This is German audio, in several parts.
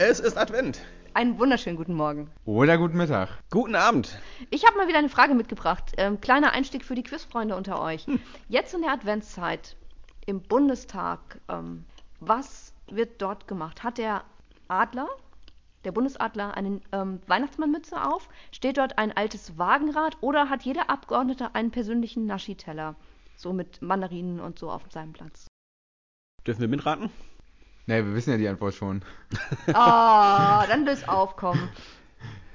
Es ist Advent. Einen wunderschönen guten Morgen. Oder guten Mittag. Guten Abend. Ich habe mal wieder eine Frage mitgebracht. Ähm, kleiner Einstieg für die Quizfreunde unter euch. Jetzt in der Adventszeit im Bundestag, ähm, was wird dort gemacht? Hat der Adler, der Bundesadler, eine ähm, Weihnachtsmannmütze auf? Steht dort ein altes Wagenrad oder hat jeder Abgeordnete einen persönlichen Naschiteller? So mit Mandarinen und so auf seinem Platz. Dürfen wir mitraten? Naja, wir wissen ja die Antwort schon. Ah, dann löst auf, komm.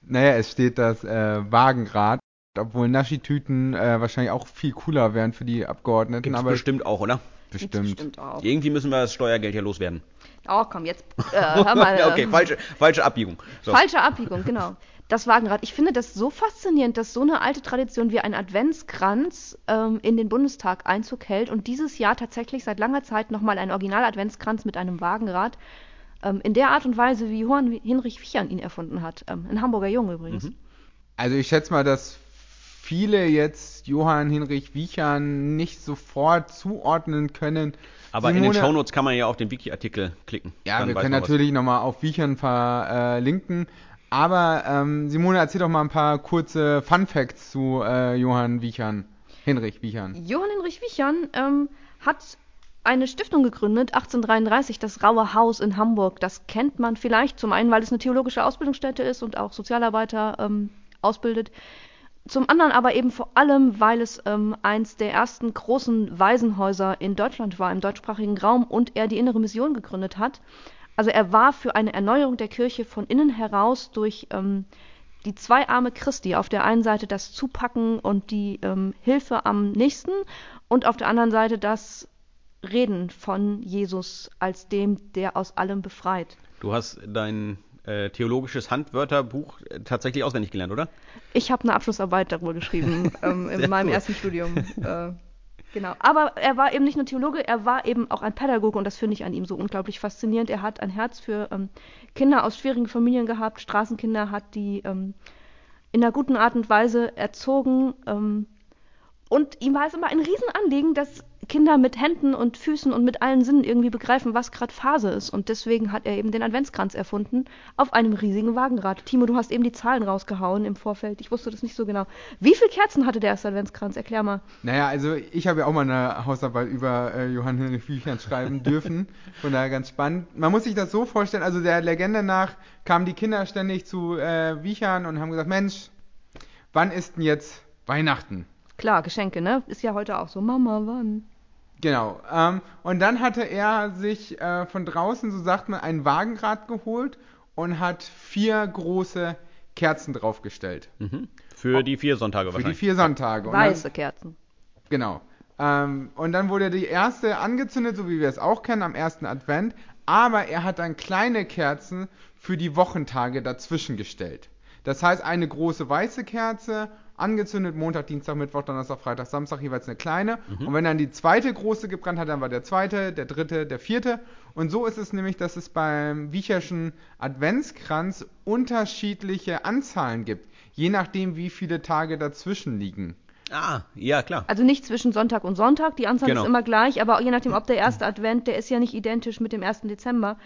Naja, es steht das äh, Wagenrad, obwohl Naschitüten äh, wahrscheinlich auch viel cooler wären für die Abgeordneten. Gibt's aber bestimmt auch, oder? bestimmt. Bestimmt auch. Irgendwie müssen wir das Steuergeld ja loswerden. Oh, komm, jetzt äh, hör mal. Okay, falsche, falsche Abbiegung. So. Falsche Abbiegung, genau. Das Wagenrad. Ich finde das so faszinierend, dass so eine alte Tradition wie ein Adventskranz ähm, in den Bundestag Einzug hält und dieses Jahr tatsächlich seit langer Zeit nochmal ein Original-Adventskranz mit einem Wagenrad ähm, in der Art und Weise, wie Johann Hinrich Wichern ihn erfunden hat. Ähm, ein Hamburger Junge übrigens. Mhm. Also ich schätze mal, dass viele jetzt Johann Hinrich Wiechern nicht sofort zuordnen können. Aber in Simone- den Shownotes kann man ja auf den Wiki-Artikel klicken. Ja, Dann wir können natürlich nochmal auf Wiechern verlinken. Aber ähm, Simone, erzähl doch mal ein paar kurze Fun Facts zu äh, Johann Wiechern. Hinrich Wiechern. Johann Hinrich Wichern ähm, hat eine Stiftung gegründet, 1833, das Raue Haus in Hamburg. Das kennt man vielleicht zum einen, weil es eine theologische Ausbildungsstätte ist und auch Sozialarbeiter ähm, ausbildet. Zum anderen aber eben vor allem, weil es ähm, eins der ersten großen Waisenhäuser in Deutschland war, im deutschsprachigen Raum, und er die Innere Mission gegründet hat. Also er war für eine Erneuerung der Kirche von innen heraus durch ähm, die zwei Arme Christi. Auf der einen Seite das Zupacken und die ähm, Hilfe am nächsten und auf der anderen Seite das Reden von Jesus als dem, der aus allem befreit. Du hast dein äh, theologisches Handwörterbuch äh, tatsächlich auswendig gelernt, oder? Ich habe eine Abschlussarbeit darüber geschrieben ähm, in meinem gut. ersten Studium. Äh, genau. Aber er war eben nicht nur Theologe, er war eben auch ein Pädagoge und das finde ich an ihm so unglaublich faszinierend. Er hat ein Herz für ähm, Kinder aus schwierigen Familien gehabt, Straßenkinder, hat die ähm, in einer guten Art und Weise erzogen. Ähm, und ihm war es immer ein Riesenanliegen, dass Kinder mit Händen und Füßen und mit allen Sinnen irgendwie begreifen, was gerade Phase ist. Und deswegen hat er eben den Adventskranz erfunden auf einem riesigen Wagenrad. Timo, du hast eben die Zahlen rausgehauen im Vorfeld. Ich wusste das nicht so genau. Wie viele Kerzen hatte der erste Adventskranz? Erklär mal. Naja, also ich habe ja auch mal eine Hausarbeit über äh, Johann Hinrich Wiechern schreiben dürfen. Von daher ganz spannend. Man muss sich das so vorstellen, also der Legende nach kamen die Kinder ständig zu äh, Wiechern und haben gesagt, Mensch, wann ist denn jetzt Weihnachten? Klar, Geschenke, ne? Ist ja heute auch so. Mama, wann? Genau. Ähm, und dann hatte er sich äh, von draußen, so sagt man, ein Wagenrad geholt und hat vier große Kerzen draufgestellt. Mhm. Für die vier Sonntage Für die wahrscheinlich. vier Sonntage. Und Weiße Dann, Kerzen. genau. Ähm, und dann wurde die erste angezündet, so wie wir es auch kennen, am ersten Advent. Aber er hat dann kleine Kerzen für die Wochentage dazwischen gestellt. Das heißt, eine große weiße Kerze, angezündet Montag, Dienstag, Mittwoch, Donnerstag, Freitag, Samstag, jeweils eine kleine. Und wenn dann die zweite große gebrannt hat, dann war der zweite, der dritte, der vierte. Und so ist es nämlich, dass es beim Wiecherschen Adventskranz unterschiedliche Anzahlen gibt, je nachdem, wie viele Tage dazwischen liegen. Ah, ja, klar. Also nicht zwischen Sonntag und Sonntag, die Anzahl Genau. ist immer gleich, aber je nachdem, ob der erste Advent, der ist ja nicht identisch mit dem 1. Dezember.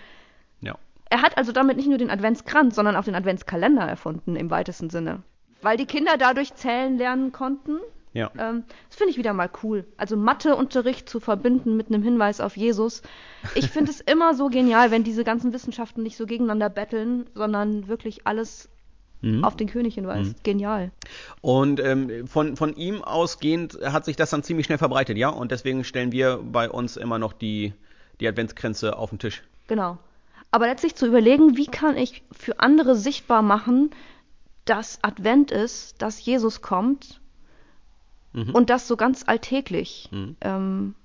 Ja. Er hat also damit nicht nur den Adventskranz, sondern auch den Adventskalender erfunden im weitesten Sinne. Weil die Kinder dadurch zählen lernen konnten. Ja. Ähm, das finde ich wieder mal cool. Also Matheunterricht zu verbinden mit einem Hinweis auf Jesus. Ich finde es immer so genial, wenn diese ganzen Wissenschaften nicht so gegeneinander betteln, sondern wirklich alles Mhm. auf den König hinweist. Genial. Und ähm, von, von ihm ausgehend hat sich das dann ziemlich schnell verbreitet, ja? Und deswegen stellen wir bei uns immer noch die, die Adventskränze auf den Tisch. Genau. Aber letztlich zu überlegen, wie kann ich für andere sichtbar machen, dass Advent ist, dass Jesus kommt Mhm. und das so ganz alltäglich. Mhm. Ähm,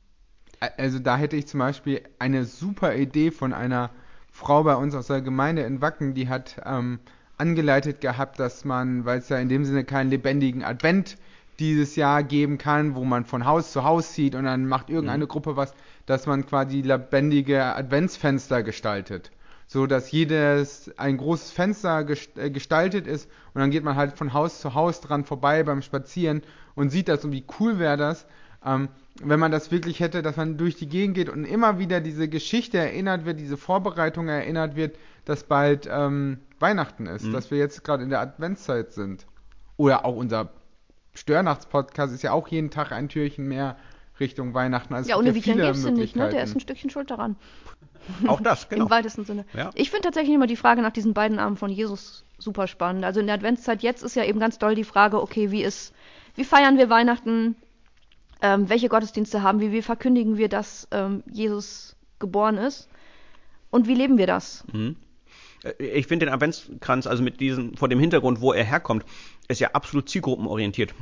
Also da hätte ich zum Beispiel eine super Idee von einer Frau bei uns aus der Gemeinde in Wacken, die hat ähm, angeleitet gehabt, dass man, weil es ja in dem Sinne keinen lebendigen Advent dieses Jahr geben kann, wo man von Haus zu Haus zieht und dann macht irgendeine Mhm. Gruppe was, dass man quasi lebendige Adventsfenster gestaltet. So dass jedes ein großes Fenster äh, gestaltet ist und dann geht man halt von Haus zu Haus dran vorbei beim Spazieren und sieht das und wie cool wäre das, Ähm, wenn man das wirklich hätte, dass man durch die Gegend geht und immer wieder diese Geschichte erinnert wird, diese Vorbereitung erinnert wird, dass bald ähm, Weihnachten ist, Mhm. dass wir jetzt gerade in der Adventszeit sind. Oder auch unser Störnachts-Podcast ist ja auch jeden Tag ein Türchen mehr Richtung Weihnachten. Also ja, ohne Weekend viele gäbe es den nicht, ne? Der ist ein Stückchen schuld daran. Auch das, genau. Im weitesten Sinne. Ja. Ich finde tatsächlich immer die Frage nach diesen beiden Armen von Jesus super spannend. Also in der Adventszeit jetzt ist ja eben ganz doll die Frage, okay, wie ist, wie feiern wir Weihnachten? Ähm, welche Gottesdienste haben wir? Wie verkündigen wir, dass ähm, Jesus geboren ist? Und wie leben wir das? Mhm. Äh, Ich finde den Adventskranz, also mit diesem, vor dem Hintergrund, wo er herkommt, ist ja absolut zielgruppenorientiert.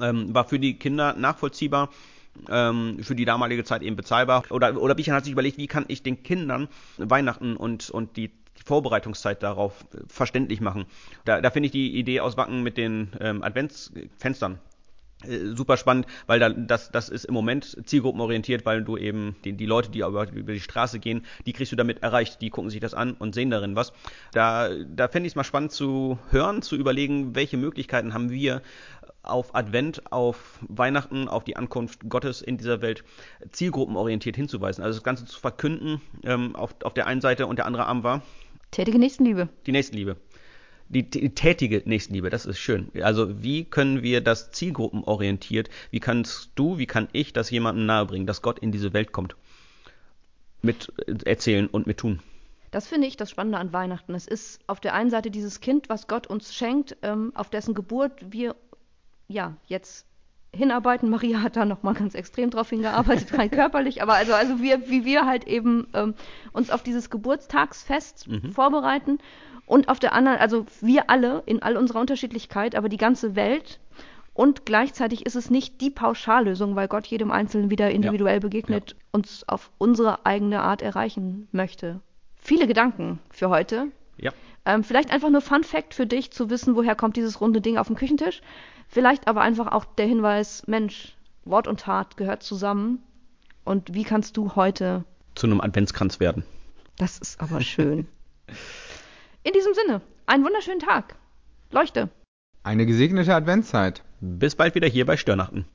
Ähm, war für die Kinder nachvollziehbar, ähm, für die damalige Zeit eben bezahlbar. Oder, oder Bichern hat sich überlegt, wie kann ich den Kindern Weihnachten und, und die, Vorbereitungszeit darauf verständlich machen. Da, da finde ich die Idee aus Wacken mit den ähm, Adventsfenstern super spannend, weil da, das, das ist im Moment zielgruppenorientiert, weil du eben die, die Leute, die über, über die Straße gehen, die kriegst du damit erreicht, die gucken sich das an und sehen darin was. Da, da fände ich es mal spannend zu hören, zu überlegen, welche Möglichkeiten haben wir auf Advent, auf Weihnachten, auf die Ankunft Gottes in dieser Welt zielgruppenorientiert hinzuweisen. Also das Ganze zu verkünden ähm, auf, auf der einen Seite und der andere Arm war Tätige Nächstenliebe. die Nächstenliebe. Die, die tätige Nächstenliebe, das ist schön. Also wie können wir das zielgruppenorientiert, wie kannst du, wie kann ich das jemandem nahebringen, dass Gott in diese Welt kommt? Mit äh, erzählen und mit tun. Das finde ich das Spannende an Weihnachten. Es ist auf der einen Seite dieses Kind, was Gott uns schenkt, ähm, auf dessen Geburt wir ja jetzt hinarbeiten. Maria hat da nochmal ganz extrem drauf hingearbeitet, rein körperlich, aber also, also wir, wie wir halt eben ähm, uns auf dieses Geburtstagsfest Mhm. vorbereiten und auf der anderen, also wir alle in all unserer Unterschiedlichkeit, aber die ganze Welt und gleichzeitig ist es nicht die Pauschallösung, weil Gott jedem Einzelnen wieder individuell begegnet, uns auf unsere eigene Art erreichen möchte. Viele Gedanken für heute. Ja. Ähm, vielleicht einfach nur Fun Fact für dich, zu wissen, woher kommt dieses runde Ding auf dem Küchentisch. Vielleicht aber einfach auch der Hinweis, Mensch, Wort und Tat gehört zusammen. Und wie kannst du heute, Zu einem Adventskranz werden. das ist aber schön. In diesem Sinne, einen wunderschönen Tag. Leuchte. Eine gesegnete Adventszeit. Bis bald wieder hier bei Störnachten.